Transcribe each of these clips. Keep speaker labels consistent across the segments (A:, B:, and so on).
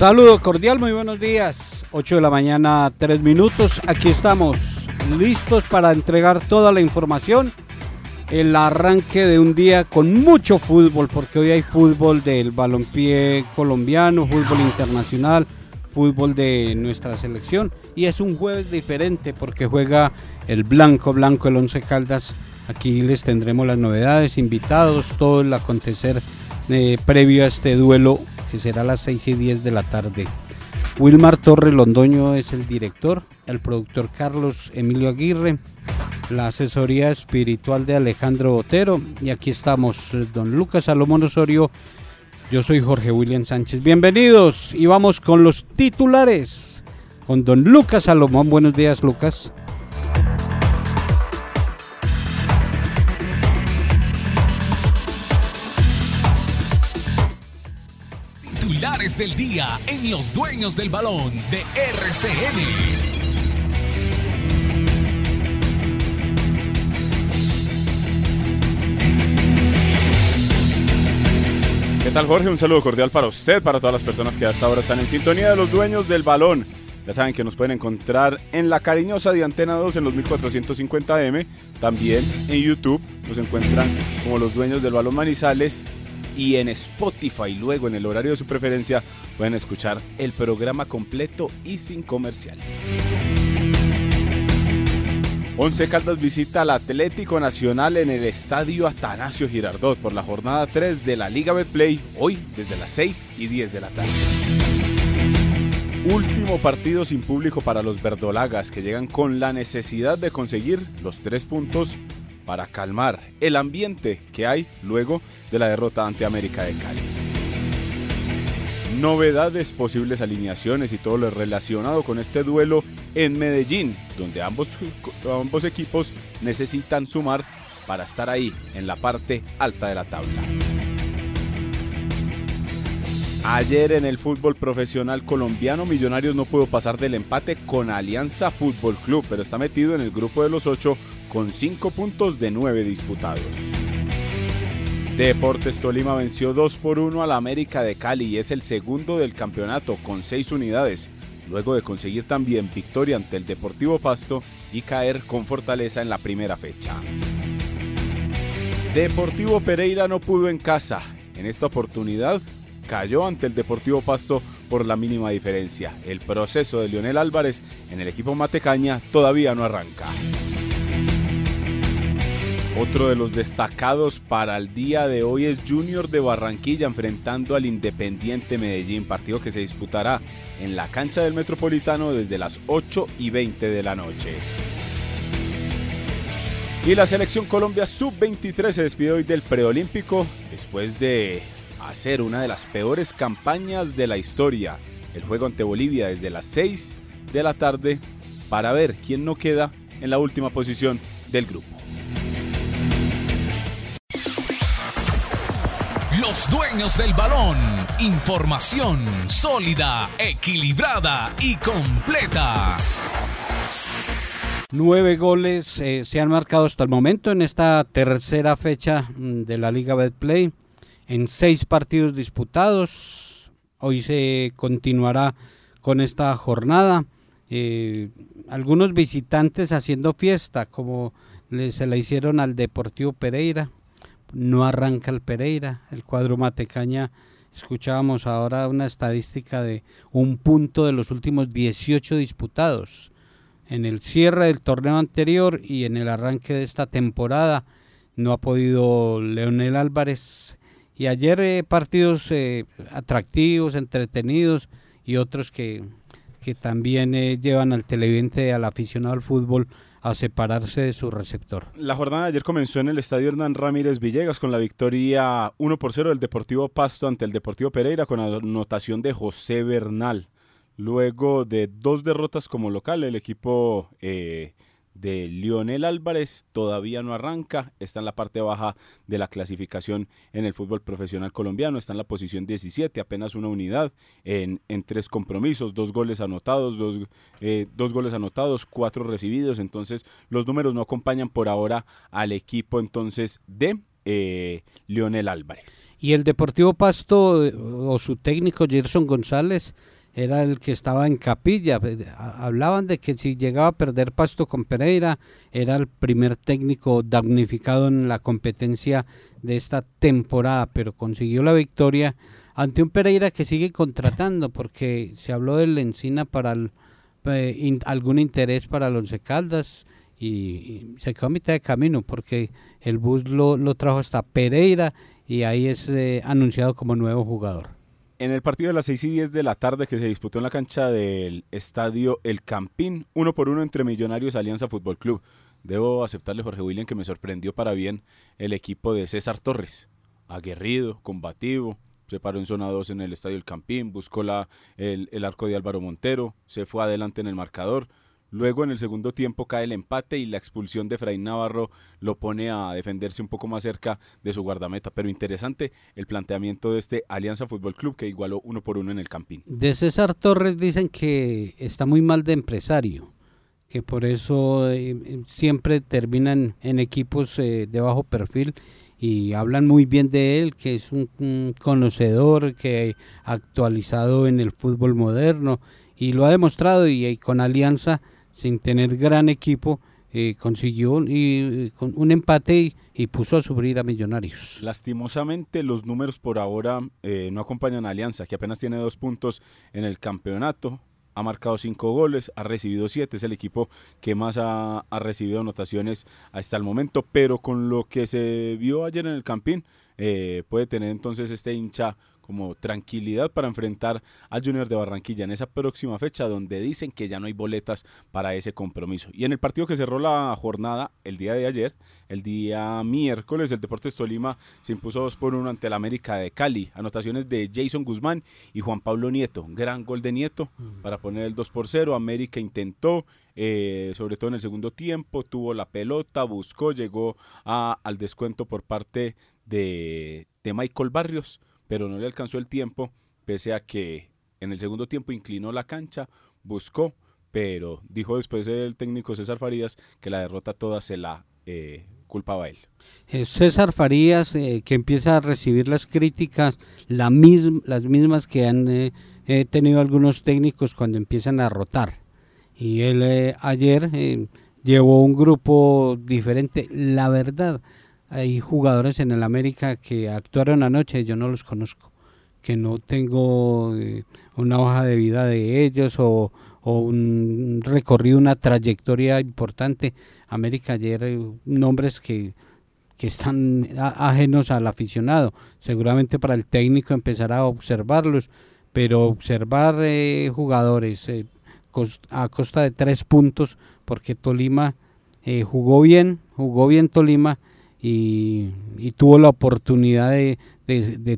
A: Saludo cordial, muy buenos días. 8 de la mañana, 3 minutos. Aquí estamos listos para entregar toda la información. El arranque de un día con mucho fútbol, porque hoy hay fútbol del balompié colombiano, fútbol internacional, fútbol de nuestra selección. Y es un jueves diferente porque juega el Blanco Blanco, el Once Caldas. Aquí les tendremos las novedades, invitados, todo el acontecer eh, previo a este duelo será a las 6 y 10 de la tarde. Wilmar Torre Londoño es el director, el productor Carlos Emilio Aguirre, la asesoría espiritual de Alejandro Botero y aquí estamos, don Lucas Salomón Osorio, yo soy Jorge William Sánchez. Bienvenidos y vamos con los titulares con don Lucas Salomón. Buenos días, Lucas.
B: Del día en Los Dueños del Balón de RCN.
C: ¿Qué tal Jorge? Un saludo cordial para usted, para todas las personas que hasta ahora están en sintonía de los dueños del balón. Ya saben que nos pueden encontrar en la cariñosa de Antena 2 en los 1450M. También en YouTube nos encuentran como los dueños del balón Manizales. Y en Spotify, luego en el horario de su preferencia, pueden escuchar el programa completo y sin comerciales. Once Caldas visita al Atlético Nacional en el Estadio Atanasio Girardot por la jornada 3 de la Liga Betplay, hoy desde las 6 y 10 de la tarde. Último partido sin público para los verdolagas que llegan con la necesidad de conseguir los tres puntos para calmar el ambiente que hay luego de la derrota ante América de Cali. Novedades, posibles alineaciones y todo lo relacionado con este duelo en Medellín, donde ambos, equipos necesitan sumar para estar ahí en la parte alta de la tabla. Ayer en el fútbol profesional colombiano, Millonarios no pudo pasar del empate con Alianza Fútbol Club, pero está metido en el grupo de los ocho con cinco puntos de nueve disputados. Deportes Tolima venció 2 por 1 a la América de Cali y es el segundo del campeonato con seis unidades, luego de conseguir también victoria ante el Deportivo Pasto y caer con fortaleza en la primera fecha. Deportivo Pereira no pudo en casa. En esta oportunidad cayó ante el Deportivo Pasto por la mínima diferencia. El proceso de Lionel Álvarez en el equipo Matecaña todavía no arranca. Otro de los destacados para el día de hoy es Junior de Barranquilla enfrentando al Independiente Medellín, partido que se disputará en la cancha del Metropolitano desde las 8 y 20 de la noche. Y la selección Colombia sub-23 se despide hoy del preolímpico después de hacer una de las peores campañas de la historia. El juego ante Bolivia desde las 6 de la tarde para ver quién no queda en la última posición del grupo.
B: Los dueños del balón. Información sólida, equilibrada y completa.
A: Nueve goles eh, se han marcado hasta el momento en esta tercera fecha mm, de la Liga Betplay en seis partidos disputados. Hoy se continuará con esta jornada. Eh, algunos visitantes haciendo fiesta, como se la hicieron al Deportivo Pereira. No arranca el Pereira, el cuadro Matecaña. Escuchábamos ahora una estadística de un punto de los últimos 18 disputados. En el cierre del torneo anterior y en el arranque de esta temporada no ha podido Leonel Álvarez y ayer eh, partidos eh, atractivos, entretenidos y otros que, que también eh, llevan al televidente, al aficionado al fútbol a separarse de su receptor.
C: La jornada de ayer comenzó en el estadio Hernán Ramírez Villegas con la victoria 1 por 0 del Deportivo Pasto ante el Deportivo Pereira con la anotación de José Bernal. Luego de dos derrotas como local, el equipo eh, de Lionel Álvarez todavía no arranca, está en la parte baja de la clasificación en el fútbol profesional colombiano, está en la posición 17, apenas una unidad en, tres compromisos, dos goles anotados, dos, eh, dos goles anotados, cuatro recibidos, entonces los números no acompañan por ahora al equipo entonces de eh, Leonel Álvarez.
A: Y el Deportivo Pasto eh, o su técnico Gerson González era el que estaba en capilla. Eh, hablaban de que si llegaba a perder Pasto con Pereira, era el primer técnico damnificado en la competencia de esta temporada, pero consiguió la victoria ante un Pereira que sigue contratando, porque se habló del Encina para algún interés para los Caldas y, se quedó a mitad de camino porque el bus lo, trajo hasta Pereira y ahí es eh, anunciado como nuevo jugador.
C: En el partido de las 6 y 10 de la tarde que se disputó en la cancha del estadio El Campín, uno por uno entre Millonarios Alianza Fútbol Club. Debo aceptarle, Jorge William, que me sorprendió para bien el equipo de César Torres. Aguerrido, combativo, se paró en zona 2 en el estadio El Campín, buscó la, el, el arco de Álvaro Montero, se fue adelante en el marcador Luego en el segundo tiempo cae el empate y la expulsión de Fray Navarro lo pone a defenderse un poco más cerca de su guardameta. Pero interesante el planteamiento de este Alianza Fútbol Club que igualó uno por uno en el Campín.
A: De César Torres dicen que está muy mal de empresario, que por eso eh, eh, siempre terminan en equipos eh, de bajo perfil y hablan muy bien de él, que es un conocedor, que actualizado en el fútbol moderno y lo ha demostrado y con Alianza sin tener gran equipo, eh, consiguió y, con un empate y, puso a sufrir a Millonarios.
C: Lastimosamente los números por ahora eh, no acompañan a Alianza, que apenas tiene dos puntos en el campeonato. Ha marcado cinco goles, ha recibido siete, es el equipo que más ha, recibido anotaciones hasta el momento, pero con lo que se vio ayer en el Campín, eh, puede tener entonces este hincha como tranquilidad para enfrentar al Junior de Barranquilla en esa próxima fecha donde dicen que ya no hay boletas para ese compromiso. Y en el partido que cerró la jornada el día de ayer, el día miércoles, el Deportes Tolima se impuso 2 por 1 ante el América de Cali. Anotaciones de Jason Guzmán y Juan Pablo Nieto. Gran gol de Nieto para poner el 2 por 0. América intentó, eh, sobre todo en el segundo tiempo, tuvo la pelota, buscó, llegó al descuento por parte de, de Michael Barrios pero no le alcanzó el tiempo, pese a que en el segundo tiempo inclinó la cancha, buscó, pero dijo después el técnico César Farías que la derrota toda se la eh, culpaba él.
A: Eh, César Farías, eh, que empieza a recibir las críticas, la las mismas que han tenido algunos técnicos cuando empiezan a rotar. Y él ayer llevó un grupo diferente. La verdad, hay jugadores en el América que actuaron anoche, yo no los conozco, que no tengo eh, una hoja de vida de ellos o, un recorrido, una trayectoria importante. América ayer, eh, nombres que, que están ajenos al aficionado. Seguramente para el técnico empezará a observarlos, pero observar eh, jugadores a costa de tres puntos, porque Tolima jugó bien, jugó bien Tolima y, tuvo la oportunidad de,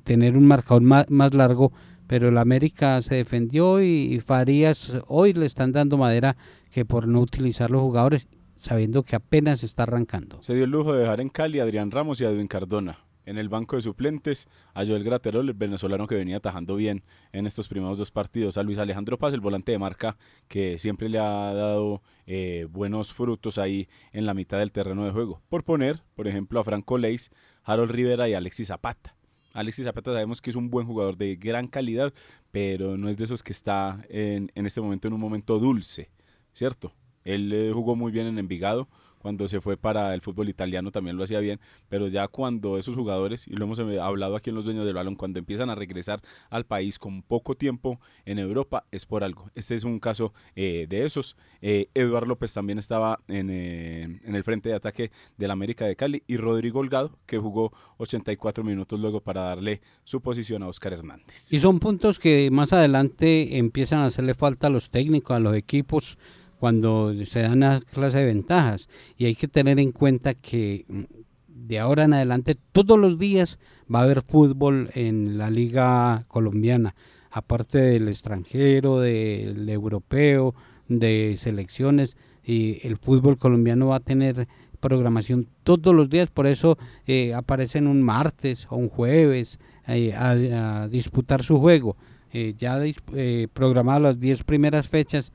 A: tener un marcador más, largo, pero el América se defendió y, Farías hoy le están dando madera que por no utilizar los jugadores, sabiendo que apenas está arrancando.
C: Se dio el lujo de dejar en Cali a Adrián Ramos y a Edwin Cardona. En el banco de suplentes a Joel Graterol, el venezolano que venía atajando bien en estos primeros dos partidos, a Luis Alejandro Paz, el volante de marca que siempre le ha dado eh, buenos frutos ahí en la mitad del terreno de juego. Por poner, por ejemplo, a Franco Leis, Harold Rivera y Alexis Zapata. Alexis Zapata sabemos que es un buen jugador de gran calidad, pero no es de esos que está en, en este momento en un momento dulce, ¿cierto? Él eh, jugó muy bien en Envigado, cuando se fue para el fútbol italiano también lo hacía bien, pero ya cuando esos jugadores, y lo hemos eh, hablado aquí en los dueños del balón, cuando empiezan a regresar al país con poco tiempo en Europa, es por algo. Este es un caso eh, de esos. Eh, Eduardo López también estaba en, en, el frente de ataque del América de Cali y Rodrigo Holgado, que jugó 84 minutos luego para darle su posición a Oscar Hernández.
A: Y son puntos que más adelante empiezan a hacerle falta a los técnicos, a los equipos cuando se dan una clase de ventajas. Y hay que tener en cuenta que mm, de ahora en adelante todos los días va a haber fútbol en la liga colombiana, aparte del extranjero, del europeo, de selecciones, y el fútbol colombiano va a tener programación todos los días, por eso eh, aparecen un martes o un jueves eh, a, disputar su juego. Eh, ya eh, programadas las 10 primeras fechas,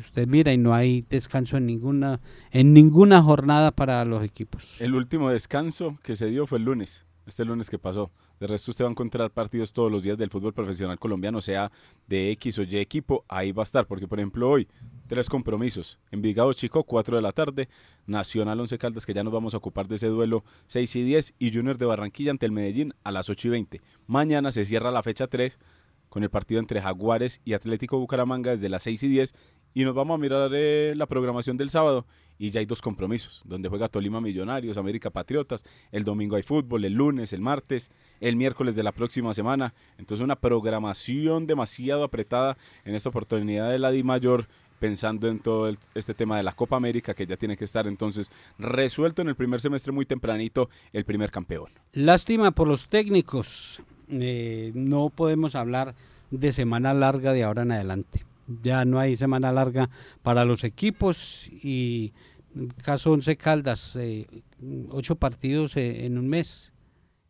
A: usted mira y no hay descanso en ninguna, en ninguna jornada para los equipos.
C: El último descanso que se dio fue el lunes, este lunes que pasó. De resto usted va a encontrar partidos todos los días del fútbol profesional colombiano, sea de X o Y equipo, ahí va a estar, porque por ejemplo hoy tres compromisos. Envigado Chico, 4 de la tarde, Nacional Once Caldas, que ya nos vamos a ocupar de ese duelo, 6 y 10, y Junior de Barranquilla ante el Medellín a las 8 y 20. Mañana se cierra la fecha 3 con el partido entre Jaguares y Atlético Bucaramanga desde las 6 y 10 y nos vamos a mirar eh, la programación del sábado y ya hay dos compromisos, donde juega Tolima Millonarios, América Patriotas, el domingo hay fútbol, el lunes, el martes, el miércoles de la próxima semana. Entonces una programación demasiado apretada en esta oportunidad de la Di Mayor pensando en todo este tema de la Copa América que ya tiene que estar entonces resuelto en el primer semestre muy tempranito el primer campeón.
A: Lástima por los técnicos, eh, no podemos hablar de semana larga de ahora en adelante ya no hay semana larga para los equipos y caso 11 Caldas, eh, ocho partidos eh, en un mes,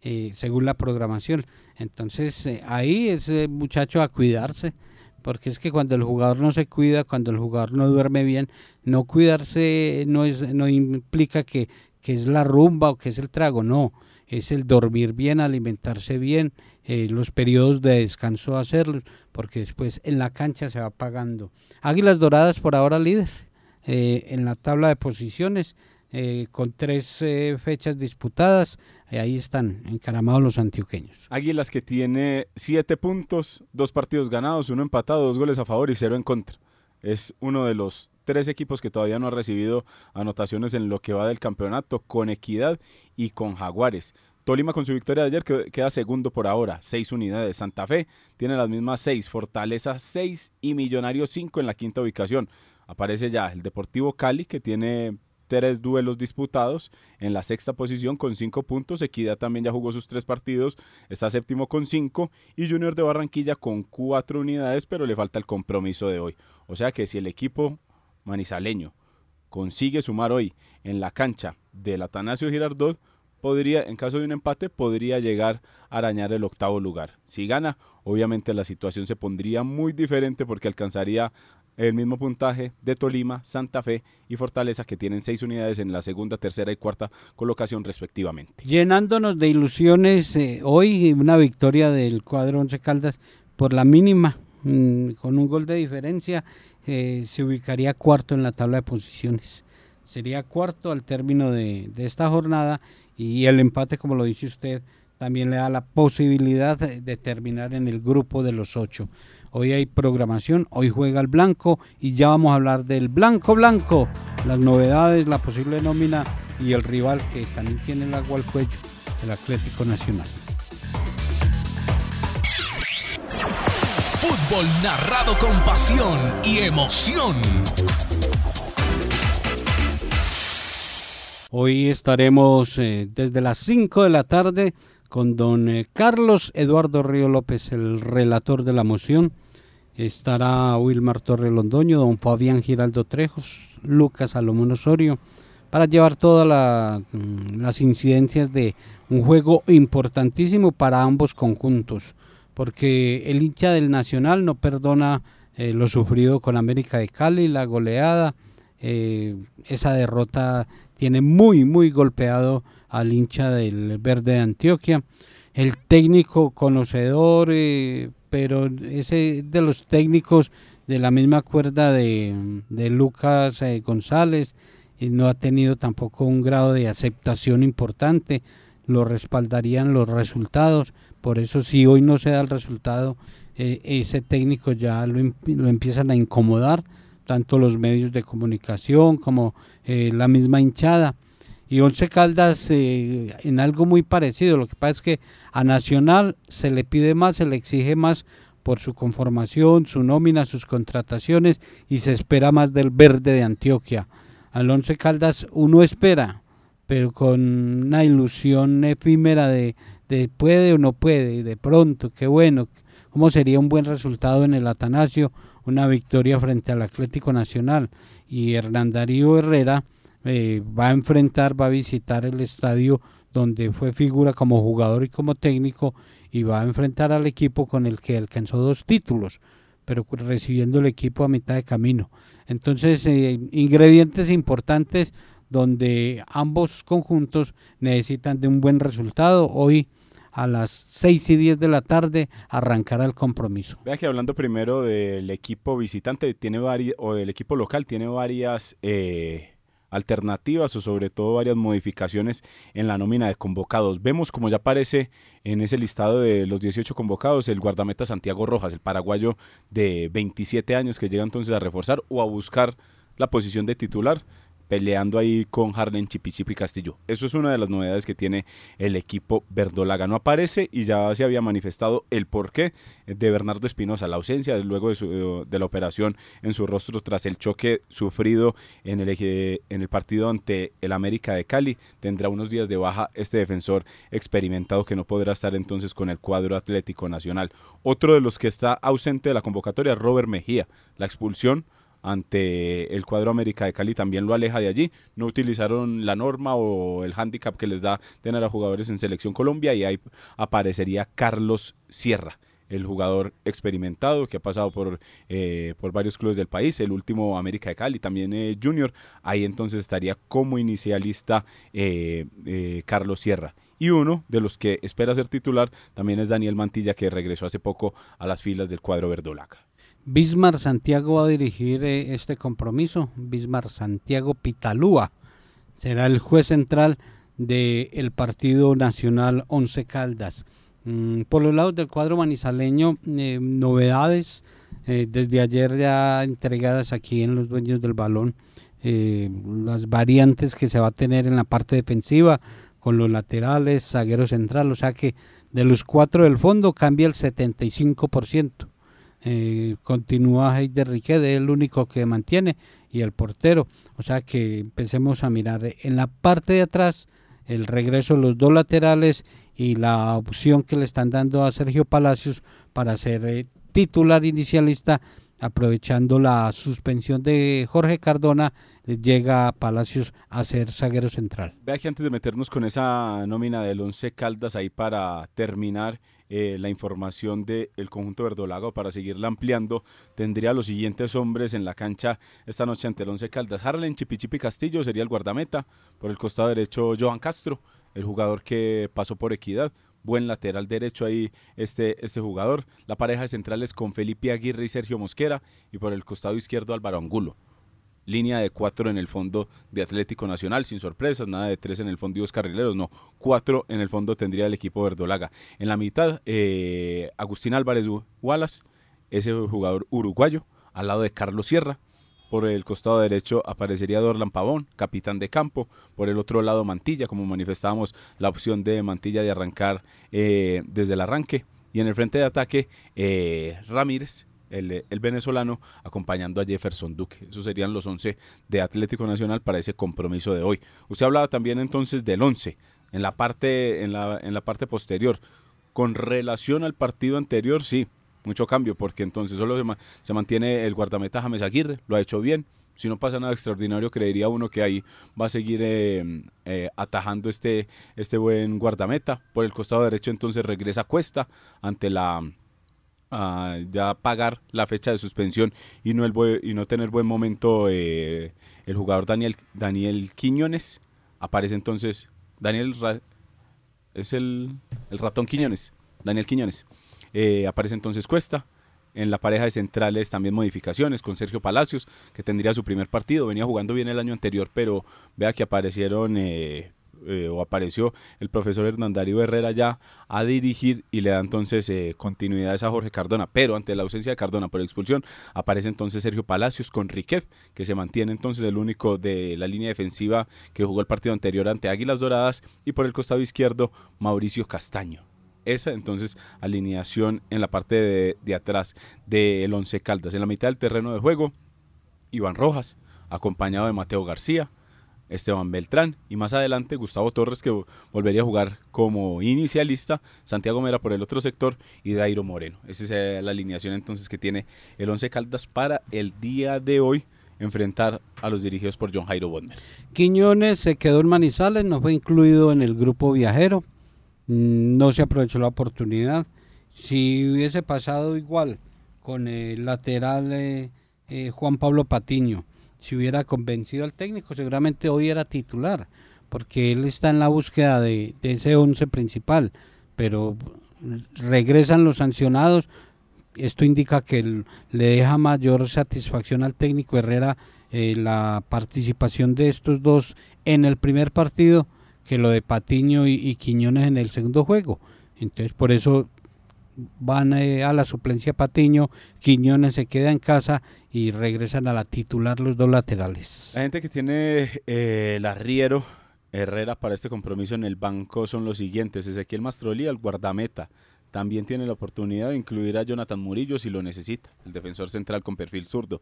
A: eh, según la programación. Entonces ahí ese muchacho a cuidarse, porque es que cuando el jugador no se cuida, cuando el jugador no duerme bien, no cuidarse no, es, no implica que, que es la rumba o que es el trago, no, es el dormir bien, alimentarse bien, eh, los periodos de descanso hacerlos, porque después en la cancha se va pagando. Águilas Doradas por ahora líder eh, en la tabla de posiciones, eh, con tres fechas disputadas, ahí están encaramados los antioqueños.
C: Águilas que tiene siete puntos, dos partidos ganados, uno empatado, dos goles a favor y cero en contra. Es uno de los tres equipos que todavía no ha recibido anotaciones en lo que va del campeonato, con Equidad y con Jaguares. Tolima con su victoria de ayer queda segundo por ahora, seis unidades. Santa Fe tiene las mismas seis, Fortaleza seis y Millonarios cinco en la quinta ubicación. Aparece ya el Deportivo Cali que tiene tres duelos disputados en la sexta posición con cinco puntos. Equidad también ya jugó sus tres partidos, está séptimo con cinco y Junior de Barranquilla con cuatro unidades, pero le falta el compromiso de hoy. O sea que si el equipo manizaleño consigue sumar hoy en la cancha del Atanasio Girardot, podría, en caso de un empate, podría llegar a arañar el octavo lugar. Si gana, obviamente la situación se pondría muy diferente porque alcanzaría el mismo puntaje de Tolima, Santa Fe y Fortaleza que tienen seis unidades en la segunda, tercera y cuarta colocación respectivamente.
A: Llenándonos de ilusiones, eh, hoy una victoria del cuadro Once Caldas por la mínima, mm, con un gol de diferencia, eh, se ubicaría cuarto en la tabla de posiciones. Sería cuarto al término de, de esta jornada y el empate, como lo dice usted, también le da la posibilidad de terminar en el grupo de los ocho. Hoy hay programación, hoy juega el blanco y ya vamos a hablar del blanco blanco, las novedades, la posible nómina y el rival que también tiene el agua al cuello, el Atlético Nacional.
B: Fútbol narrado con pasión y emoción.
A: Hoy estaremos eh, desde las 5 de la tarde con don eh, Carlos Eduardo Río López, el relator de la moción. Estará Wilmar Torre Londoño, don Fabián Giraldo Trejos, Lucas Salomón Osorio, para llevar todas mm, las incidencias de un juego importantísimo para ambos conjuntos, porque el hincha del Nacional no perdona eh, lo sufrido con América de Cali, la goleada, esa derrota tiene muy, muy golpeado al hincha del Verde de Antioquia. El técnico conocedor, eh, pero ese de los técnicos de la misma cuerda de, Lucas eh, González, y no ha tenido tampoco un grado de aceptación importante, lo respaldarían los resultados, por eso si hoy no se da el resultado, eh, ese técnico ya lo, lo empiezan a incomodar, tanto los medios de comunicación como eh, la misma hinchada. Y Once Caldas eh, en algo muy parecido. Lo que pasa es que a Nacional se le pide más, se le exige más por su conformación, su nómina, sus contrataciones y se espera más del verde de Antioquia. Al Once Caldas uno espera, pero con una ilusión efímera de, de puede o no puede, de pronto, qué bueno, cómo sería un buen resultado en el Atanasio una victoria frente al Atlético Nacional y Hernán Darío Herrera eh, va a enfrentar, va a visitar el estadio donde fue figura como jugador y como técnico y va a enfrentar al equipo con el que alcanzó dos títulos. pero recibiendo el equipo a mitad de camino. Entonces, eh, ingredientes importantes donde ambos conjuntos necesitan de un buen resultado. Hoy a las 6 y 10 de la tarde arrancará el compromiso.
C: Vea que hablando primero del equipo visitante tiene varias, o del equipo local, tiene varias eh, alternativas o sobre todo varias modificaciones en la nómina de convocados. Vemos como ya aparece en ese listado de los 18 convocados el guardameta Santiago Rojas, el paraguayo de 27 años que llega entonces a reforzar o a buscar la posición de titular peleando ahí con Harlen Chipichipi Castillo. Eso es una de las novedades que tiene el equipo verdolaga. No aparece y ya se había manifestado el porqué de Bernardo Espinosa, la ausencia luego de, de, la operación en su rostro tras el choque sufrido en el, en el partido ante el América de Cali. Tendrá unos días de baja este defensor experimentado que no podrá estar entonces con el cuadro Atlético Nacional. Otro de los que está ausente de la convocatoria, Robert Mejía. La expulsión ante el cuadro América de Cali también lo aleja de allí. No utilizaron la norma o el handicap que les da tener a jugadores en Selección Colombia y ahí aparecería Carlos Sierra el jugador experimentado que ha pasado por, eh, por varios clubes del país, el último América de Cali, también eh, Junior, ahí entonces estaría como inicialista eh, Carlos Sierra. Y uno de los que espera ser titular también es Daniel Mantilla, que regresó hace poco a las filas del cuadro verdolaca.
A: Bismar Santiago va a dirigir eh, este compromiso. Bismar Santiago Pitalúa será el juez central del Partido Nacional Once Caldas. Mm, por los lados del cuadro manizaleño, eh, novedades eh, desde ayer ya entregadas aquí en los dueños del balón. las variantes que se va a tener en la parte defensiva con los laterales, zaguero central, o sea que de los cuatro del fondo cambia el 75% eh, continúa Heider Riquet, es el único que mantiene, y el portero. O sea que empecemos a mirar en la parte de atrás el regreso de los dos laterales y la opción que le están dando a Sergio Palacios para ser eh, titular inicialista aprovechando la suspensión de Jorge Cardona, llega Palacios a ser zaguero central.
C: Vea que antes de meternos con esa nómina del Once Caldas ahí para terminar, eh, la información del conjunto verdolago para seguirla ampliando. Tendría los siguientes hombres en la cancha esta noche ante el Once Caldas. Harlen Chipichipi Castillo sería el guardameta. Por el costado derecho, Johan Castro, el jugador que pasó por equidad. Buen lateral derecho ahí este, este jugador. La pareja de centrales con Felipe Aguirre y Sergio Mosquera. Y por el costado izquierdo, Álvaro Angulo línea de cuatro en el fondo de Atlético Nacional, sin sorpresas, nada de tres en el fondo y dos carrileros, no, cuatro en el fondo tendría el equipo verdolaga. En la mitad, eh, Agustín Álvarez Wallace, ese jugador uruguayo, al lado de Carlos Sierra. Por el costado derecho aparecería Dorlan Pavón, capitán de campo. Por el otro lado Mantilla, como manifestábamos la opción de Mantilla de arrancar eh, desde el arranque. Y en el frente de ataque, eh, Ramírez, el, venezolano, acompañando a Jefferson Duque. Esos serían los 11 de Atlético Nacional para ese compromiso de hoy. Usted hablaba también entonces del 11 en la parte, en la, en la parte posterior. Con relación al partido anterior, sí, mucho cambio, porque entonces solo se, mantiene el guardameta James Aguirre, lo ha hecho bien. Si no pasa nada extraordinario, creería uno que ahí va a seguir eh, eh, atajando este, este buen guardameta. Por el costado derecho entonces regresa Cuesta ante la a ya pagar la fecha de suspensión y no, el y no tener buen momento eh, el jugador Daniel, Daniel Quiñones. Aparece entonces Daniel es el, el, ratón Quiñones, Daniel Quiñones. Eh, aparece entonces Cuesta. En la pareja de centrales también modificaciones con Sergio Palacios, que tendría su primer partido. Venía jugando bien el año anterior, pero vea que aparecieron eh, eh, o apareció el profesor Hernandario Herrera ya a dirigir y le da entonces eh, continuidad a Jorge Cardona. Pero ante la ausencia de Cardona por expulsión, aparece entonces Sergio Palacios con Riquet, que se mantiene entonces el único de la línea defensiva que jugó el partido anterior ante Águilas Doradas y por el costado izquierdo Mauricio Castaño esa entonces alineación en la parte de, de atrás del Once Caldas. En la mitad del terreno de juego, Iván Rojas, acompañado de Mateo García, Esteban Beltrán y más adelante Gustavo Torres que volvería a jugar como inicialista, Santiago Mera por el otro sector y Dairo Moreno. Esa es eh, la alineación entonces que tiene el Once Caldas para el día de hoy enfrentar a los dirigidos por John Jairo Bodmer.
A: Quiñones se quedó en Manizales, no fue incluido en el grupo viajero, mm, no se aprovechó la oportunidad. Si hubiese pasado igual con el lateral eh, eh, Juan Pablo Patiño. Si hubiera convencido al técnico, seguramente hoy era titular, porque él está en la búsqueda de, ese once principal, pero regresan los sancionados. Esto indica que le deja mayor satisfacción al técnico Herrera eh, la participación de estos dos en el primer partido que lo de Patiño y, Quiñones en el segundo juego. Entonces por eso van eh, a la suplencia Patiño, Quiñones se queda en casa y regresan a la titular los dos laterales.
C: La gente que tiene eh, el arriero Herrera para este compromiso en el banco son los siguientes, Ezequiel Mastroli al guardameta, también tiene la oportunidad de incluir a Jonathan Murillo si lo necesita, el defensor central con perfil zurdo.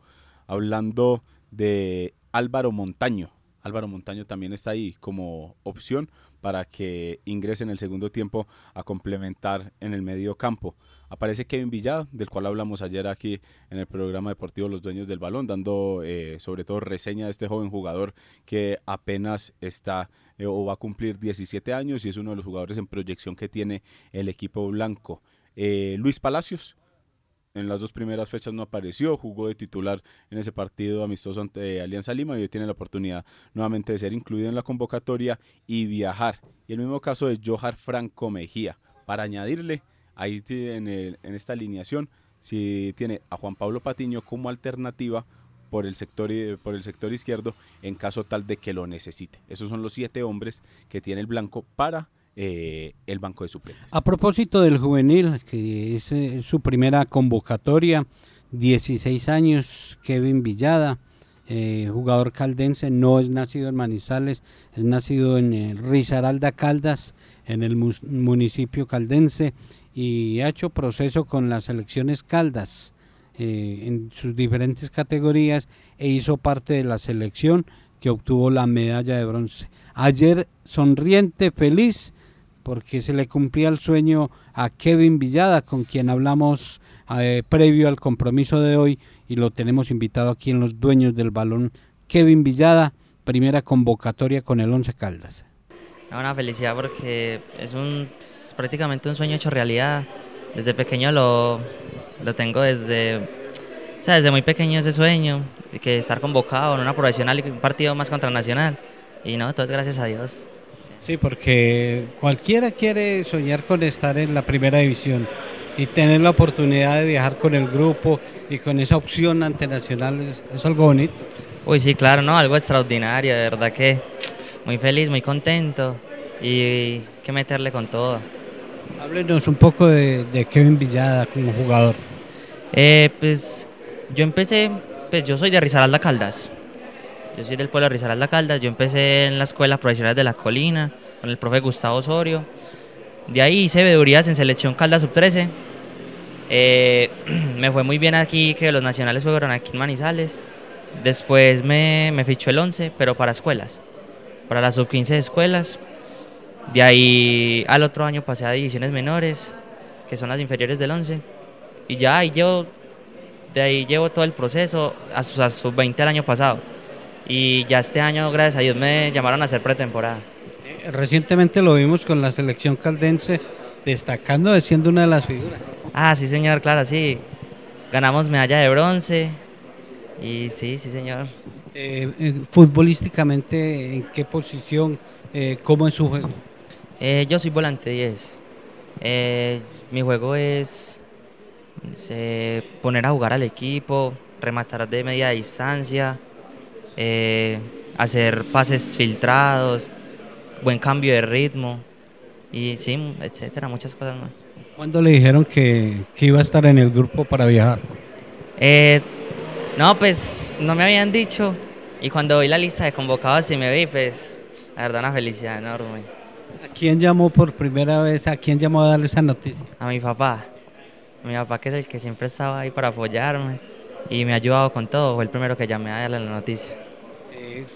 C: Hablando de Álvaro Montaño, Álvaro Montaño también está ahí como opción para que ingrese en el segundo tiempo a complementar en el medio campo. Aparece Kevin Villada, del cual hablamos ayer aquí en el programa deportivo Los Dueños del Balón, dando eh, sobre todo reseña de este joven jugador que apenas está eh, o va a cumplir 17 años y es uno de los jugadores en proyección que tiene el equipo blanco. Eh, Luis Palacios, en las dos primeras fechas no apareció, jugó de titular en ese partido amistoso ante Alianza Lima y hoy tiene la oportunidad nuevamente de ser incluido en la convocatoria y viajar. Y el mismo caso de Johar Franco Mejía. Para añadirle, ahí en, en esta alineación, si tiene a Juan Pablo Patiño como alternativa por el sector por el sector izquierdo en caso tal de que lo necesite. Esos son los siete hombres que tiene el blanco para eh, el banco de suplentes.
A: A propósito del juvenil, que es eh, su primera convocatoria, 16 años, Kevin Villada, eh, jugador caldense, no es nacido en Manizales, es nacido en Risaralda Caldas, en el municipio caldense, y ha hecho proceso con las selecciones Caldas en sus diferentes categorías e hizo parte de la selección que obtuvo la medalla de bronce. Ayer sonriente, feliz, porque se le cumplía el sueño a Kevin Villada, con quien hablamos eh, previo al compromiso de hoy y lo tenemos invitado aquí en los dueños del balón. Kevin Villada, primera convocatoria con el Once Caldas.
D: Una felicidad porque es un prácticamente un sueño hecho realidad. Desde pequeño lo, lo tengo desde, o sea, desde muy pequeño ese sueño, de que estar convocado en una profesional y un partido más contra Nacional. Y no, entonces gracias a Dios
A: Sí, porque cualquiera quiere soñar con estar en la primera división y tener la oportunidad de viajar con el grupo y con esa opción ante Nacional es, algo bonito.
D: Uy, sí, claro, no, algo extraordinario, de verdad que muy feliz, muy contento y que meterle con todo.
A: Háblenos un poco de, Kevin Villada como jugador.
D: Eh, pues yo empecé, pues yo soy de Risaralda Caldas, yo soy del pueblo de Risaralda Caldas, yo empecé en la escuela profesional de la colina con el profe Gustavo Osorio. De ahí hice veedurías en selección Caldas sub-13. Eh, me fue muy bien aquí que los nacionales fueron aquí en Manizales. Después me, me fichó el 11, pero para escuelas, para las sub-15 escuelas. De ahí al otro año pasé a divisiones menores, que son las inferiores del 11. Y ya ahí llevo, de ahí llevo todo el proceso a, a sub-20 el año pasado y ya este año, gracias a Dios, me llamaron a hacer pretemporada.
A: Eh, recientemente lo vimos con la selección caldense, destacando, siendo una de las figuras.
D: Ah, sí, señor, claro, sí. Ganamos medalla de bronce y sí, sí, señor.
A: Eh, eh, futbolísticamente, ¿en qué posición? ¿Cómo es su juego?
D: yo soy volante 10. mi juego es poner a jugar al equipo, rematar de media distancia, eh, hacer pases filtrados, buen cambio de ritmo y sí, etcétera, muchas cosas más.
A: ¿Cuándo le dijeron que, iba a estar en el grupo para viajar?
D: Eh, no, pues no me habían dicho y cuando vi la lista de convocados y me vi, pues la verdad una felicidad enorme.
A: ¿A quién llamó por primera vez? ¿A quién llamó a darle esa noticia?
D: A mi papá. mi papá que es el que siempre estaba ahí para apoyarme y me ha ayudado con todo. Fue el primero que llamé a darle la noticia.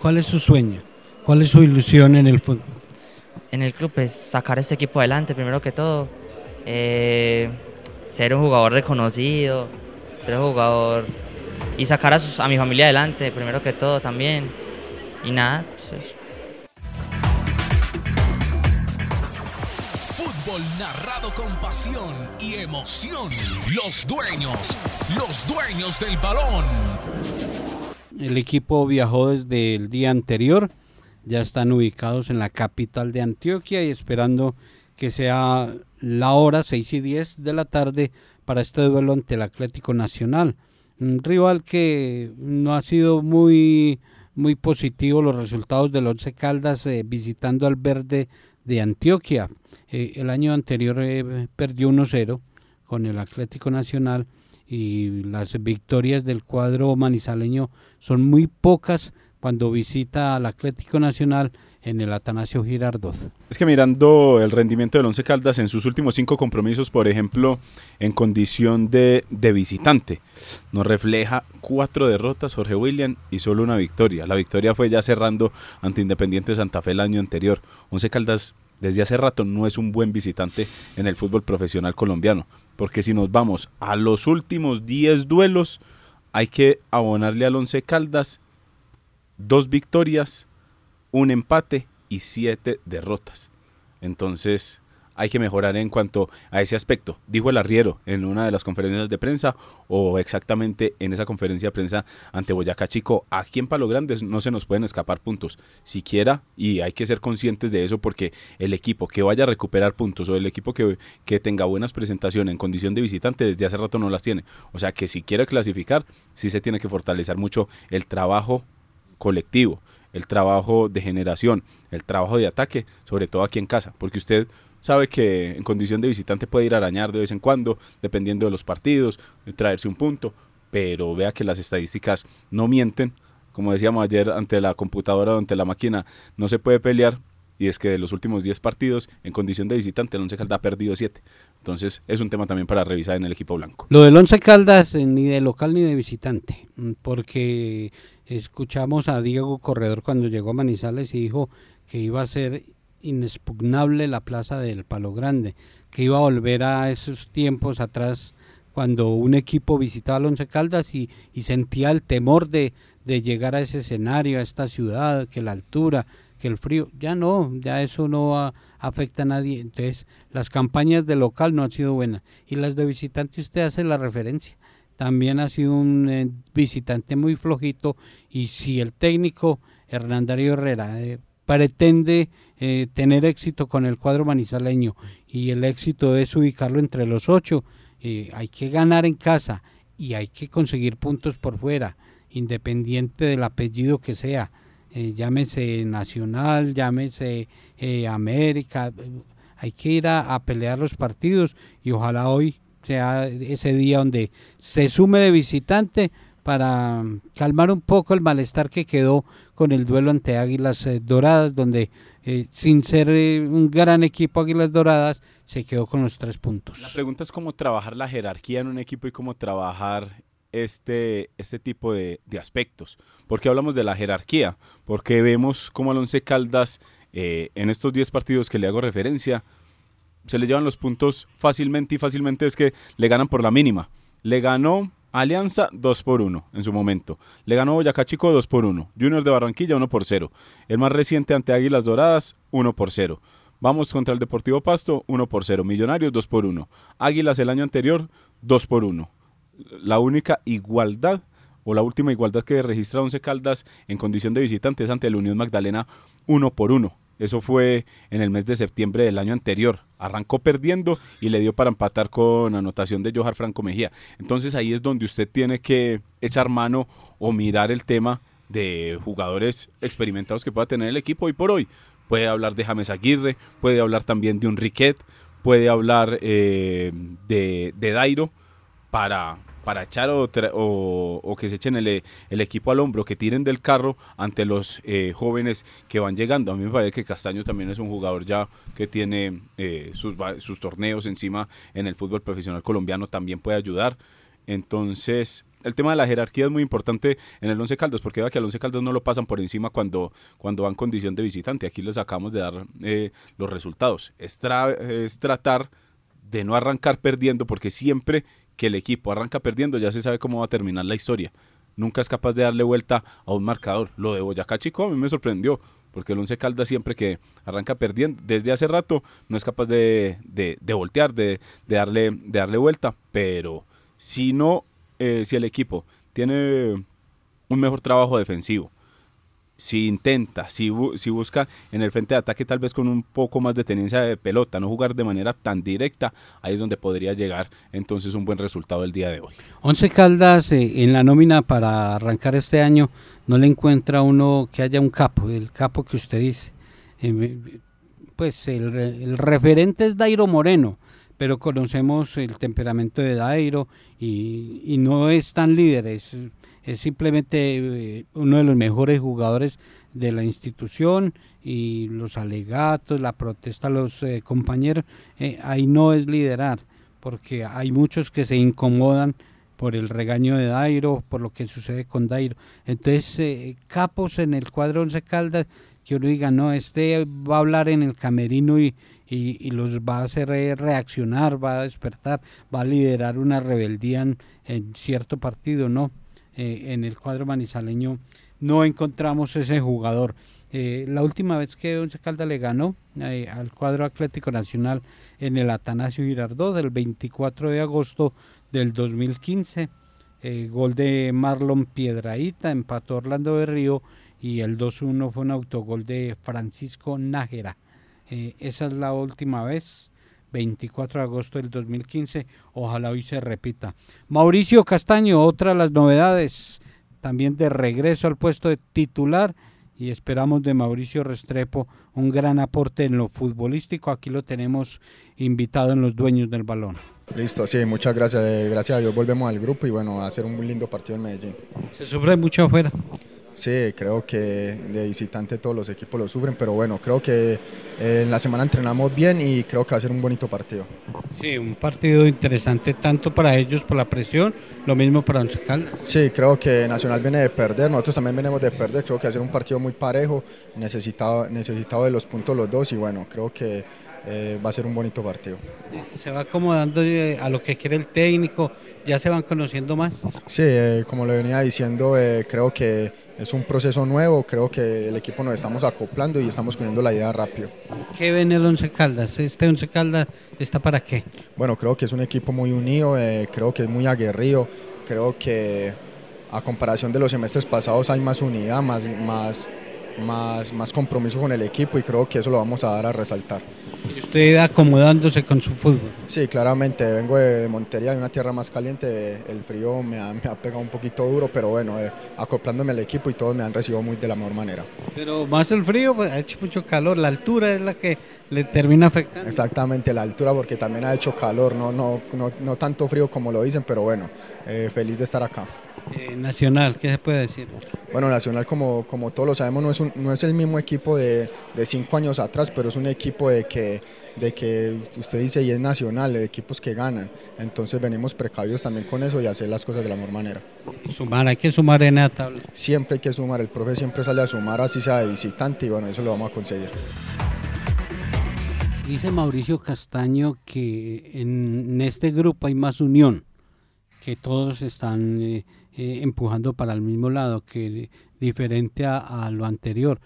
A: ¿Cuál es su sueño? ¿Cuál es su ilusión en el fútbol?
D: En el club es sacar este equipo adelante, primero que todo. Eh, ser un jugador reconocido, ser un jugador y sacar a, mi familia adelante, primero que todo también. Y nada, pues
B: fútbol narrado con pasión y emoción. Los dueños, los dueños del balón.
A: El equipo viajó desde el día anterior, ya están ubicados en la capital de Antioquia y esperando que sea la hora 6 y 10 de la tarde para este duelo ante el Atlético Nacional. Un rival que no ha sido muy, muy positivo los resultados del Once Caldas eh, visitando al Verde de Antioquia. Eh, el año anterior eh, perdió 1-0 con el Atlético Nacional y las victorias del cuadro manizaleño son muy pocas cuando visita al Atlético Nacional en el Atanasio Girardot.
C: Es que mirando el rendimiento del Once Caldas en sus últimos cinco compromisos, por ejemplo, en condición de, de, visitante, nos refleja cuatro derrotas Jorge William y solo una victoria. La victoria fue ya cerrando ante Independiente Santa Fe el año anterior. Once Caldas desde hace rato no es un buen visitante en el fútbol profesional colombiano, porque si nos vamos a los últimos 10 duelos, hay que abonarle al Once Caldas dos victorias, un empate y siete derrotas. Entonces hay que mejorar en cuanto a ese aspecto. Dijo el arriero en una de las conferencias de prensa o exactamente en esa conferencia de prensa ante Boyacá Chico, aquí en Palo Grandes no se nos pueden escapar puntos, siquiera, y hay que ser conscientes de eso porque el equipo que vaya a recuperar puntos o el equipo que, que tenga buenas presentaciones en condición de visitante desde hace rato no las tiene. O sea que si quiere clasificar, sí se tiene que fortalecer mucho el trabajo colectivo, el trabajo de generación, el trabajo de ataque, sobre todo aquí en casa, porque usted sabe que en condición de visitante puede ir a arañar de vez en cuando, dependiendo de los partidos, traerse un punto, pero vea que las estadísticas no mienten, como decíamos ayer ante la computadora o ante la máquina, no se puede pelear, y es que de los últimos 10 partidos, en condición de visitante, el Once Caldas ha perdido 7. Entonces, es un tema también para revisar en el equipo blanco.
A: Lo del Once Caldas, eh, ni de local ni de visitante, mm, porque escuchamos a Diego Corredor cuando llegó a Manizales y dijo que iba a ser inexpugnable la plaza del Palo Grande, que iba a volver a esos tiempos atrás cuando un equipo visitaba al Once Caldas y, sentía el temor de, de llegar a ese escenario, a esta ciudad, que la altura, que el frío, ya no, ya eso no afecta a nadie. Entonces, las campañas de local no han sido buenas. Y las de visitante, usted hace la referencia. También ha sido un eh, visitante muy flojito. Y si el técnico Hernán Darío Herrera eh, pretende eh, tener éxito con el cuadro manizaleño y el éxito es ubicarlo entre los ocho, hay que ganar en casa y hay que conseguir puntos por fuera, independiente del apellido que sea eh, llámese Nacional, llámese eh, América, hay que ir a, pelear los partidos y ojalá hoy sea ese día donde se sume de visitante para calmar un poco el malestar que quedó con el duelo ante Águilas eh, Doradas, donde sin ser un gran equipo Águilas Doradas, se quedó con los tres puntos.
C: La pregunta es cómo trabajar la jerarquía en un equipo y cómo trabajar este, este tipo de, aspectos. porque hablamos de la jerarquía? Porque vemos cómo al Once Caldas, eh, en estos 10 partidos que le hago referencia, se le llevan los puntos fácilmente y fácilmente es que le ganan por la mínima. Le ganó Alianza 2 por 1 en su momento. Le ganó Boyacá Chico 2 por 1. Junior de Barranquilla 1 por 0. El más reciente ante Águilas Doradas 1 por 0. Vamos contra el Deportivo Pasto 1 por 0. Millonarios 2 por 1. Águilas el año anterior 2 por 1 la única igualdad o la última igualdad que registra Once Caldas en condición de visitantes ante la Unión Magdalena uno por uno. Eso fue en el mes de septiembre del año anterior. Arrancó perdiendo y le dio para empatar con anotación de Johar Franco Mejía. Entonces ahí es donde usted tiene que echar mano o mirar el tema de jugadores experimentados que pueda tener el equipo hoy por hoy. Puede hablar de James Aguirre, puede hablar también de un Riquet, puede hablar eh, de, de Dairo para, para echar o, o, que se echen el, equipo al hombro, que tiren del carro ante los eh, jóvenes que van llegando. A mí me parece que Castaño también es un jugador ya que tiene eh, sus, torneos encima en el fútbol profesional colombiano, también puede ayudar. Entonces, el tema de la jerarquía es muy importante en el Once Caldas, porque vea que al Once Caldas no lo pasan por encima cuando, cuando van condición de visitante. Aquí les acabamos de dar eh, los resultados. Es, es tratar de no arrancar perdiendo, porque siempre que el equipo arranca perdiendo, ya se sabe cómo va a terminar la historia. Nunca es capaz de darle vuelta a un marcador. Lo de Boyacá Chico a mí me sorprendió, porque el Once Caldas siempre que arranca perdiendo, desde hace rato, no es capaz de, de, voltear, de, de, darle, de darle vuelta, pero si no, eh, si el equipo tiene un mejor trabajo defensivo, si intenta, si, si, busca en el frente de ataque tal vez con un poco más de tenencia de pelota, no jugar de manera tan directa, ahí es donde podría llegar entonces un buen resultado el día de hoy.
A: Once Caldas eh, en la nómina para arrancar este año no le encuentra uno que haya un capo, el capo que usted dice. Eh, pues el, el referente es Dairo Moreno, pero conocemos el temperamento de Dairo y, y no es tan líder, es, es simplemente eh, uno de los mejores jugadores de la institución y los alegatos, la protesta a los eh, compañeros, eh, ahí no es liderar, porque hay muchos que se incomodan por el regaño de Dairo, por lo que sucede con Dairo. Entonces, eh, capos en el cuadro Once Caldas, que uno diga, no, este va a hablar en el camerino y, y, los va a hacer reaccionar, va a despertar, va a liderar una rebeldía en cierto partido, no eh, en el cuadro manizaleño no encontramos ese jugador. Eh, la última vez que Once Caldas le ganó eh, al cuadro Atlético Nacional en el Atanasio Girardot del 24 de agosto del 2015, eh, gol de Marlon Piedraíta, empató Orlando de Río y el 2-1 fue un autogol de Francisco Nájera. Eh, esa es la última vez 24 de agosto del 2015. Ojalá hoy se repita. Mauricio Castaño, otra de las novedades, también de regreso al puesto de titular y esperamos de Mauricio Restrepo un gran aporte en lo futbolístico. Aquí lo tenemos invitado en los dueños del balón.
E: Listo, sí, muchas gracias. Gracias a Dios volvemos al grupo y bueno, a hacer un lindo partido en Medellín.
A: ¿Se sufre mucho afuera?
E: Sí, creo que de visitante todos los equipos lo sufren, pero bueno, creo que eh, en la semana entrenamos bien y creo que va a ser un bonito partido.
A: Sí, un partido interesante tanto para ellos por la presión, lo mismo para Once Caldas.
E: Sí, creo que Nacional viene de perder, nosotros también venimos de perder, creo que va a ser un partido muy parejo, necesitado, necesitado de los puntos los dos y bueno, creo que eh, va a ser un bonito partido.
A: Se va acomodando eh, a lo que quiere el técnico, ya se van conociendo más.
E: Sí, eh, como le venía diciendo, creo que es un proceso nuevo, creo que el equipo nos estamos acoplando y estamos cogiendo la idea rápido.
A: ¿Qué ven el Once Caldas? ¿Este Once Caldas está para qué?
E: Bueno, creo que es un equipo muy unido, eh, creo que es muy aguerrido, creo que a comparación de los semestres pasados hay más unidad, más, más, más, más compromiso con el equipo y creo que eso lo vamos a dar a resaltar.
A: ¿Y usted acomodándose con su fútbol?
E: Sí, claramente, vengo de Montería, de una tierra más caliente, el frío me ha, me ha pegado un poquito duro, pero bueno, eh, acoplándome al equipo y todos me han recibido muy de la mejor manera.
A: Pero más el frío, pues ha hecho mucho calor, la altura es la que le termina afectando.
E: Exactamente, la altura porque también ha hecho calor, no, no, no, no tanto frío como lo dicen, pero bueno, eh, feliz de estar acá.
A: Eh, Nacional, ¿qué se puede decir?
E: Bueno, Nacional, como, como todos lo sabemos, no es, un, no es el mismo equipo de, de, cinco años atrás, pero es un equipo de que, de que usted dice y es nacional, de equipos que ganan. Entonces venimos precavidos también con eso y hacer las cosas de la mejor manera.
A: Sumar, hay que sumar en la tabla.
E: Siempre hay que sumar, el profe siempre sale a sumar, así sea de visitante, y bueno, eso lo vamos a conseguir.
A: Dice Mauricio Castaño que en este grupo hay más unión, que todos están eh, eh, empujando para el mismo lado, que diferente a, lo anterior.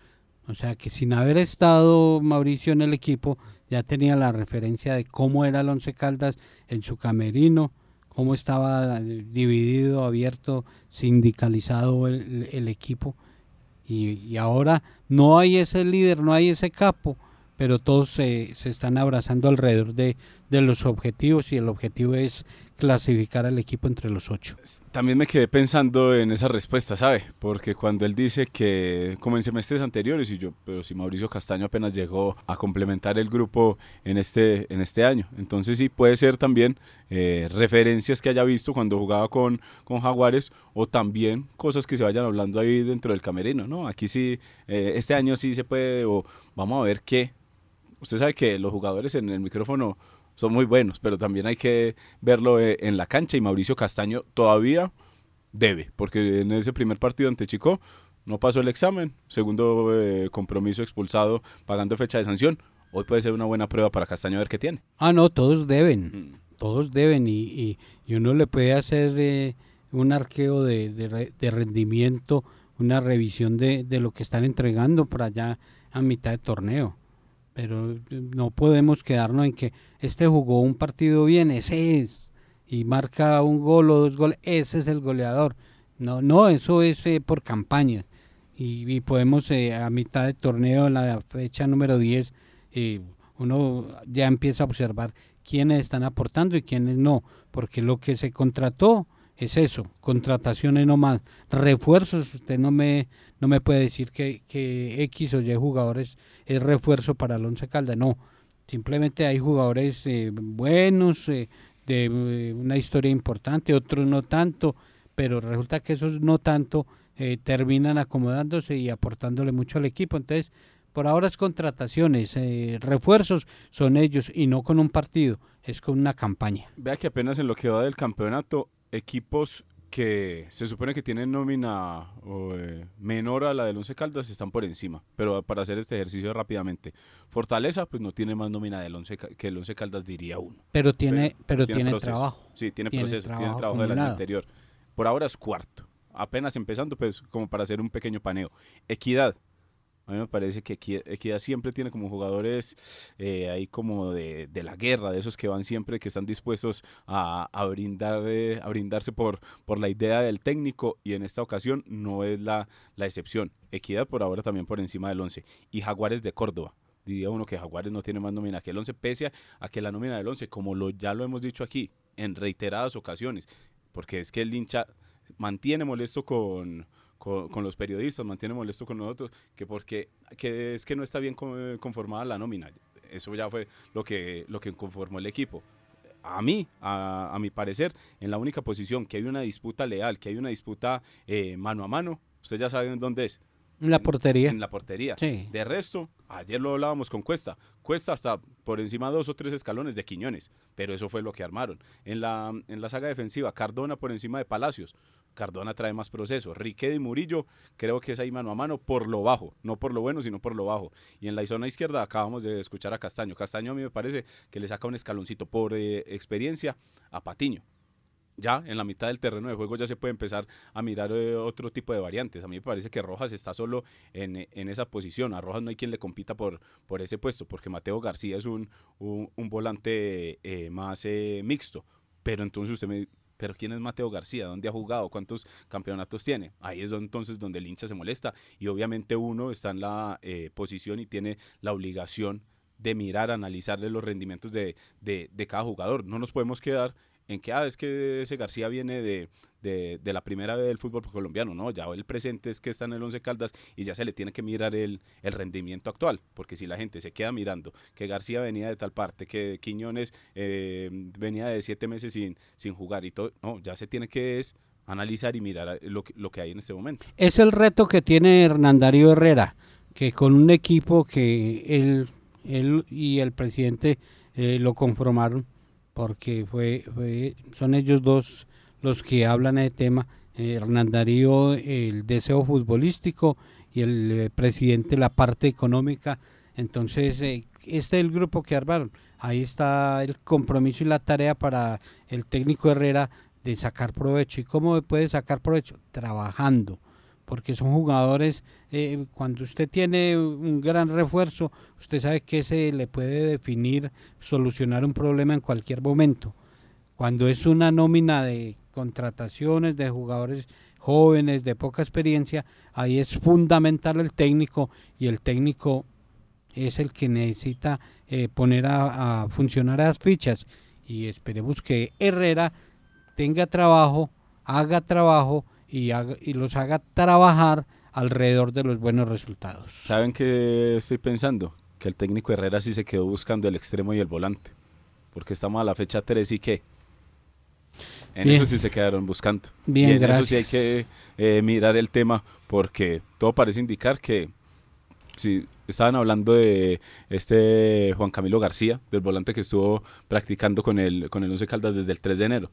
A: O sea que sin haber estado Mauricio en el equipo, ya tenía la referencia de cómo era el Once Caldas en su camerino, cómo estaba dividido, abierto, sindicalizado el, el equipo. Y, y, ahora no hay ese líder, no hay ese capo, pero todos se, se están abrazando alrededor de, de, los objetivos y el objetivo es clasificar al equipo entre los ocho.
C: También me quedé pensando en esa respuesta, ¿sabe? Porque cuando él dice que como en semestres anteriores y yo, pero si Mauricio Castaño apenas llegó a complementar el grupo en este, en este año, entonces sí puede ser también eh, referencias que haya visto cuando jugaba con, con Jaguares o también cosas que se vayan hablando ahí dentro del camerino, ¿no? Aquí sí, eh, este año sí se puede o vamos a ver qué usted sabe que los jugadores en el micrófono son muy buenos, pero también hay que verlo eh, en la cancha y Mauricio Castaño todavía debe, porque en ese primer partido ante Chico no pasó el examen, segundo eh, compromiso expulsado pagando fecha de sanción, hoy puede ser una buena prueba para Castaño a ver qué tiene.
A: Ah, no, todos deben, mm. todos deben y, y, y, uno le puede hacer eh, un arqueo de, de, de rendimiento una revisión de, de lo que están entregando por allá a mitad de torneo. Pero eh, no podemos quedarnos en que este jugó un partido bien, ese es, y marca un gol o dos goles, ese es el goleador. No, no, eso es eh, por campañas. Y, podemos eh, a mitad de torneo, en la fecha número 10, eh, uno ya empieza a observar quiénes están aportando y quiénes no, porque lo que se contrató es eso, contrataciones no más, refuerzos, usted no me, no me puede decir que, que X o Y jugadores es refuerzo para el Once Caldas, no, simplemente hay jugadores eh, buenos, eh, de eh, una historia importante, otros no tanto, pero resulta que esos no tanto eh, terminan acomodándose y aportándole mucho al equipo, entonces por ahora es contrataciones, refuerzos son ellos y no con un partido, es con una campaña.
C: Vea que apenas en lo que va del campeonato, equipos que se supone que tienen nómina o, eh, menor a la del Once Caldas están por encima. Pero para hacer este ejercicio rápidamente, Fortaleza pues no tiene más nómina del once, que el Once Caldas diría uno.
A: Pero tiene, pero, tiene,
C: proceso.
A: trabajo.
C: Sí, tiene,
A: Tiene
C: proceso, tiene
A: trabajo
C: del año anterior. Por ahora es cuarto. Apenas empezando, pues, como para hacer un pequeño paneo. Equidad. A mí me parece que Equi- Equidad siempre tiene como jugadores eh, ahí como de, de la guerra, de esos que van siempre, que están dispuestos a, a brindar, eh, a brindarse por, por la idea del técnico y en esta ocasión no es la, la excepción. Equidad por ahora también por encima del 11. Y Jaguares de Córdoba. Diría uno que Jaguares no tiene más nómina que el 11, pese a que la nómina del 11, como lo, ya lo hemos dicho aquí en reiteradas ocasiones, porque es que el hincha mantiene molesto con, con, con los periodistas, mantiene molesto con nosotros, que porque que es que no está bien co- conformada la nómina. Eso ya fue lo que, lo que conformó el equipo. A mí, a, a mi parecer, en la única posición que hay una disputa leal, que hay una disputa eh, mano a mano, ustedes ya saben dónde es.
A: La portería.
C: En la portería.
A: Sí.
C: De resto, ayer lo hablábamos con Cuesta. Cuesta hasta por encima dos o tres escalones de Quiñones, pero eso fue lo que armaron. En la, en la saga defensiva, Cardona por encima de Palacios. Cardona trae más proceso. Riquet y Murillo, creo que es ahí mano a mano por lo bajo, no por lo bueno, sino por lo bajo. Y en la zona izquierda acabamos de escuchar a Castaño. Castaño a mí me parece que le saca un escaloncito por eh, experiencia a Patiño ya en la mitad del terreno de juego ya se puede empezar a mirar eh, otro tipo de variantes. A mí me parece que Rojas está solo en, en esa posición. A Rojas no hay quien le compita por, por ese puesto, porque Mateo García es un, un, volante eh, más mixto. Pero entonces usted me... Pero ¿quién es Mateo García? ¿Dónde ha jugado? ¿Cuántos campeonatos tiene? Ahí es entonces donde el hincha se molesta. Y obviamente uno está en la eh, posición y tiene la obligación de mirar, analizarle los rendimientos de, de, de cada jugador. No nos podemos quedar en que, ah, es que ese García viene de, de, de la primera vez del fútbol colombiano, no, ya el presente es que está en el Once Caldas y ya se le tiene que mirar el, el rendimiento actual, porque si la gente se queda mirando que García venía de tal parte, que Quiñones eh, venía de siete meses sin, sin jugar y todo, no, ya se tiene que es analizar y mirar lo, que- lo que hay en este momento.
A: Es el reto que tiene Hernandario Herrera, que con un equipo que él, él y el presidente eh, lo conformaron, porque fue, fue- son ellos dos los que hablan de tema. eh, Hernán Darío, el deseo futbolístico y el eh, presidente la parte económica. Entonces, eh, este es el grupo que armaron. Ahí está el compromiso y la tarea para el técnico Herrera de sacar provecho. ¿Y cómo puede sacar provecho? Trabajando. Porque son jugadores, eh, cuando usted tiene un gran refuerzo, usted sabe que ese le puede definir, solucionar un problema en cualquier momento. Cuando es una nómina de contrataciones de jugadores jóvenes de poca experiencia, ahí es fundamental el técnico y el técnico es el que necesita eh, poner a, a funcionar las fichas y esperemos que Herrera tenga trabajo, haga trabajo y, haga- y los haga trabajar alrededor de los buenos resultados.
C: ¿Saben qué estoy pensando? Que el técnico Herrera sí se quedó buscando el extremo y el volante, porque estamos a la fecha 3 y qué. En
A: Bien.
C: eso sí se quedaron buscando.
A: Bien,
C: y en eso sí hay que eh, mirar el tema porque todo parece indicar que si estaban hablando de este Juan Camilo García, del volante que estuvo practicando con el con el Once Caldas desde el 3 de enero.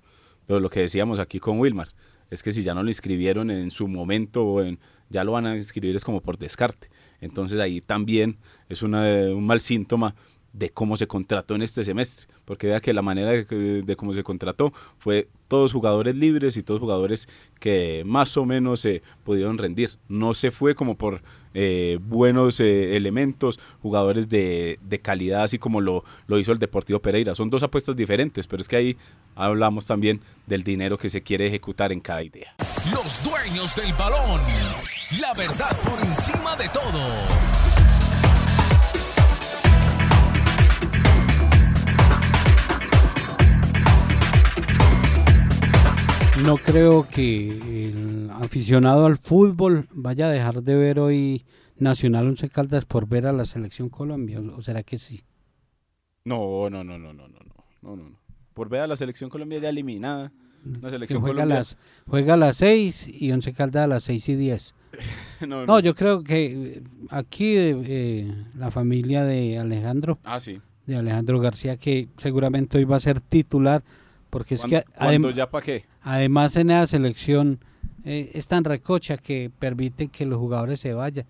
C: Pero lo que decíamos aquí con Wilmar es que si ya no lo inscribieron en su momento o en ya lo van a inscribir es como por descarte. Entonces ahí también es una, un mal síntoma de cómo se contrató en este semestre, porque vea que la manera de, cómo se contrató fue todos jugadores libres y todos jugadores que más o menos se pudieron rendir. No se fue como por eh, buenos eh, elementos, jugadores de, de, calidad, así como lo, lo hizo el Deportivo Pereira. Son dos apuestas diferentes, pero es que ahí hablamos también del dinero que se quiere ejecutar en cada idea.
B: Los dueños del balón, la verdad por encima de todo.
A: No creo que el aficionado al fútbol vaya a dejar de ver hoy Nacional Once Caldas por ver a la selección Colombia, ¿o será que sí?
C: No, no, no, no, no, no, no, no, Por ver a la selección Colombia ya eliminada. La selección
A: juega,
C: Colombia...
A: las, juega a las 6 y Once Caldas a las 6 y 10. no, no, yo creo que aquí eh, la familia de Alejandro,
C: ah, sí.
A: de Alejandro García, que seguramente hoy va a ser titular, porque es que...
C: ya para qué?
A: Además, en esa selección eh, es tan recocha que permite que los jugadores se vayan.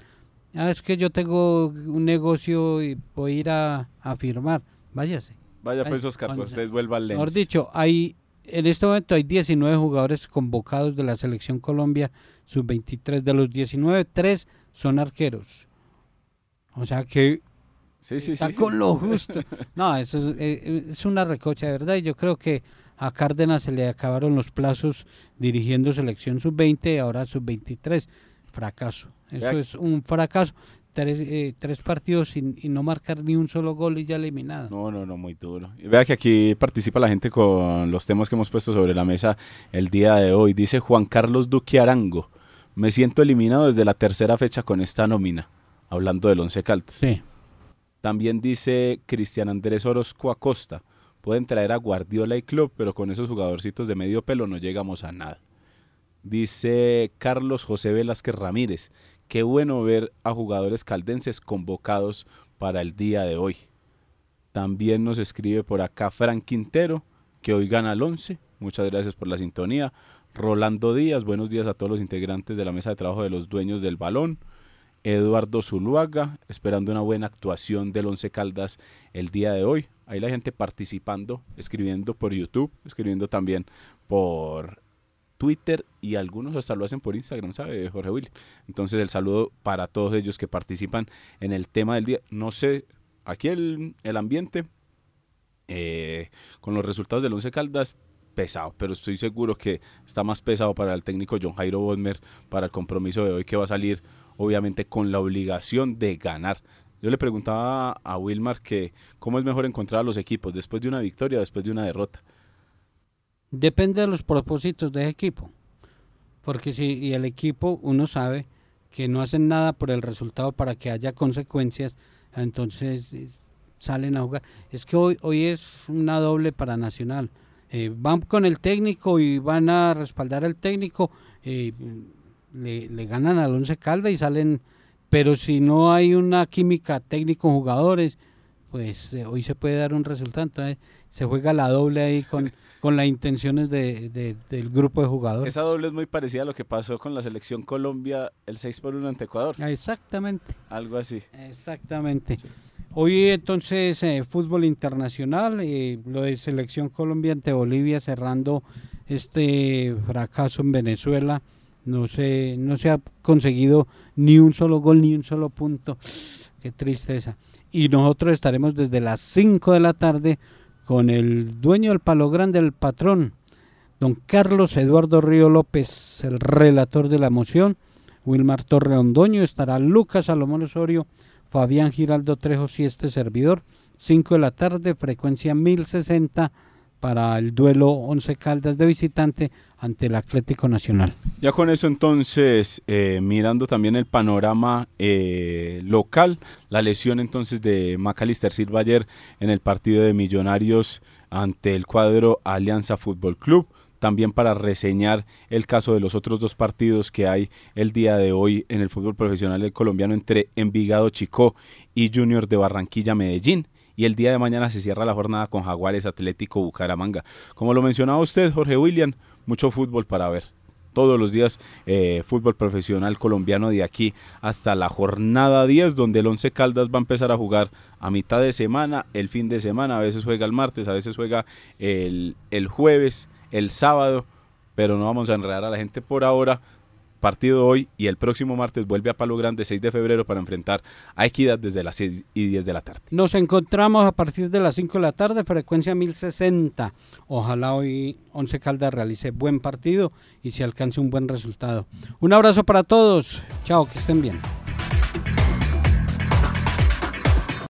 A: Ah, es que yo tengo un negocio y voy a ir a, firmar. Váyase.
C: Vaya pues, Oscar, pues usted vuelva al Lens.
A: Mejor dicho, hay, en este momento hay 19 jugadores convocados de la selección Colombia sub-23. De los 19, 3 son arqueros. O sea que
C: sí, sí,
A: está con lo justo. No, eso es, eh, es una recocha de verdad y yo creo que a Cárdenas se le acabaron los plazos dirigiendo selección sub-20 y ahora sub-23. Fracaso. Eso es un fracaso. Tres, eh, tres partidos y, no marcar ni un solo gol y ya eliminado.
C: No, no, no, muy duro. Y vea que aquí participa la gente con los temas que hemos puesto sobre la mesa el día de hoy. Dice Juan Carlos Duque Arango, me siento eliminado desde la tercera fecha con esta nómina, hablando del Once Caldas.
A: Sí.
C: También dice Cristian Andrés Orozco Acosta, Pueden traer a Guardiola y Club, pero con esos jugadorcitos de medio pelo no llegamos a nada. Dice Carlos José Velázquez Ramírez, qué bueno ver a jugadores caldenses convocados para el día de hoy. También nos escribe por acá Frank Quintero, que hoy gana el 11. Muchas gracias por la sintonía. Rolando Díaz, buenos días a todos los integrantes de la mesa de trabajo de los dueños del balón. Eduardo Zuluaga, esperando una buena actuación del Once Caldas el día de hoy. Ahí la gente participando, escribiendo por YouTube, escribiendo también por Twitter y algunos hasta lo hacen por Instagram, ¿sabe, Jorge Willy? Entonces el saludo para todos ellos que participan en el tema del día. No sé, aquí el, ambiente eh, con los resultados del Once Caldas pesado, pero estoy seguro que está más pesado para el técnico John Jairo Bosmer para el compromiso de hoy que va a salir obviamente con la obligación de ganar. Yo le preguntaba a Wilmar que cómo es mejor encontrar a los equipos después de una victoria o después de una derrota.
A: Depende de los propósitos del equipo. Porque si el equipo uno sabe que no hacen nada por el resultado para que haya consecuencias, entonces eh, salen a jugar. Es que hoy, hoy es una doble para Nacional. Eh, van con el técnico y van a respaldar al técnico. Eh, le, ganan al Once Caldas y salen, pero si no hay una química técnico jugadores, pues eh, hoy se puede dar un resultado. Entonces se juega la doble ahí con, con las intenciones de, del grupo de jugadores.
C: Esa doble es muy parecida a lo que pasó con la selección Colombia el 6 por 1 ante Ecuador.
A: Exactamente.
C: Algo así.
A: Exactamente. Hoy entonces eh, fútbol internacional, eh, lo de selección Colombia ante Bolivia cerrando este fracaso en Venezuela no se, no se ha conseguido ni un solo gol, ni un solo punto. Qué tristeza. Y nosotros estaremos desde las 5 de la tarde con el dueño del Palo Grande, el patrón, don Carlos Eduardo Río López, el relator de la moción. Wilmar Torre Ondoño, estará Lucas Salomón Osorio, Fabián Giraldo Trejo y este servidor. 5 de la tarde, frecuencia 1060 para el duelo 11 Caldas de visitante ante el Atlético Nacional.
C: Ya con eso entonces, eh, mirando también el panorama eh, local, la lesión entonces de Macalister Silva ayer en el partido de Millonarios ante el cuadro Alianza Fútbol Club. También para reseñar el caso de los otros dos partidos que hay el día de hoy en el fútbol profesional colombiano entre Envigado Chicó y Junior de Barranquilla Medellín y el día de mañana se cierra la jornada con Jaguares Atlético Bucaramanga. Como lo mencionaba usted, Jorge William, mucho fútbol para ver. todos los días eh, fútbol profesional colombiano de aquí hasta la jornada 10, donde el Once Caldas va a empezar a jugar a mitad de semana, el fin de semana, a veces juega el martes, a veces juega el, el jueves, el sábado, pero no vamos a enredar a la gente por ahora partido hoy y el próximo martes vuelve a Palo Grande 6 de febrero para enfrentar a Equidad desde las 6 y 10 de la tarde.
A: Nos encontramos a partir de las 5 de la tarde, frecuencia 1060. Ojalá hoy Once Caldas realice buen partido y se alcance un buen resultado. Un abrazo para todos. Chao, que estén bien.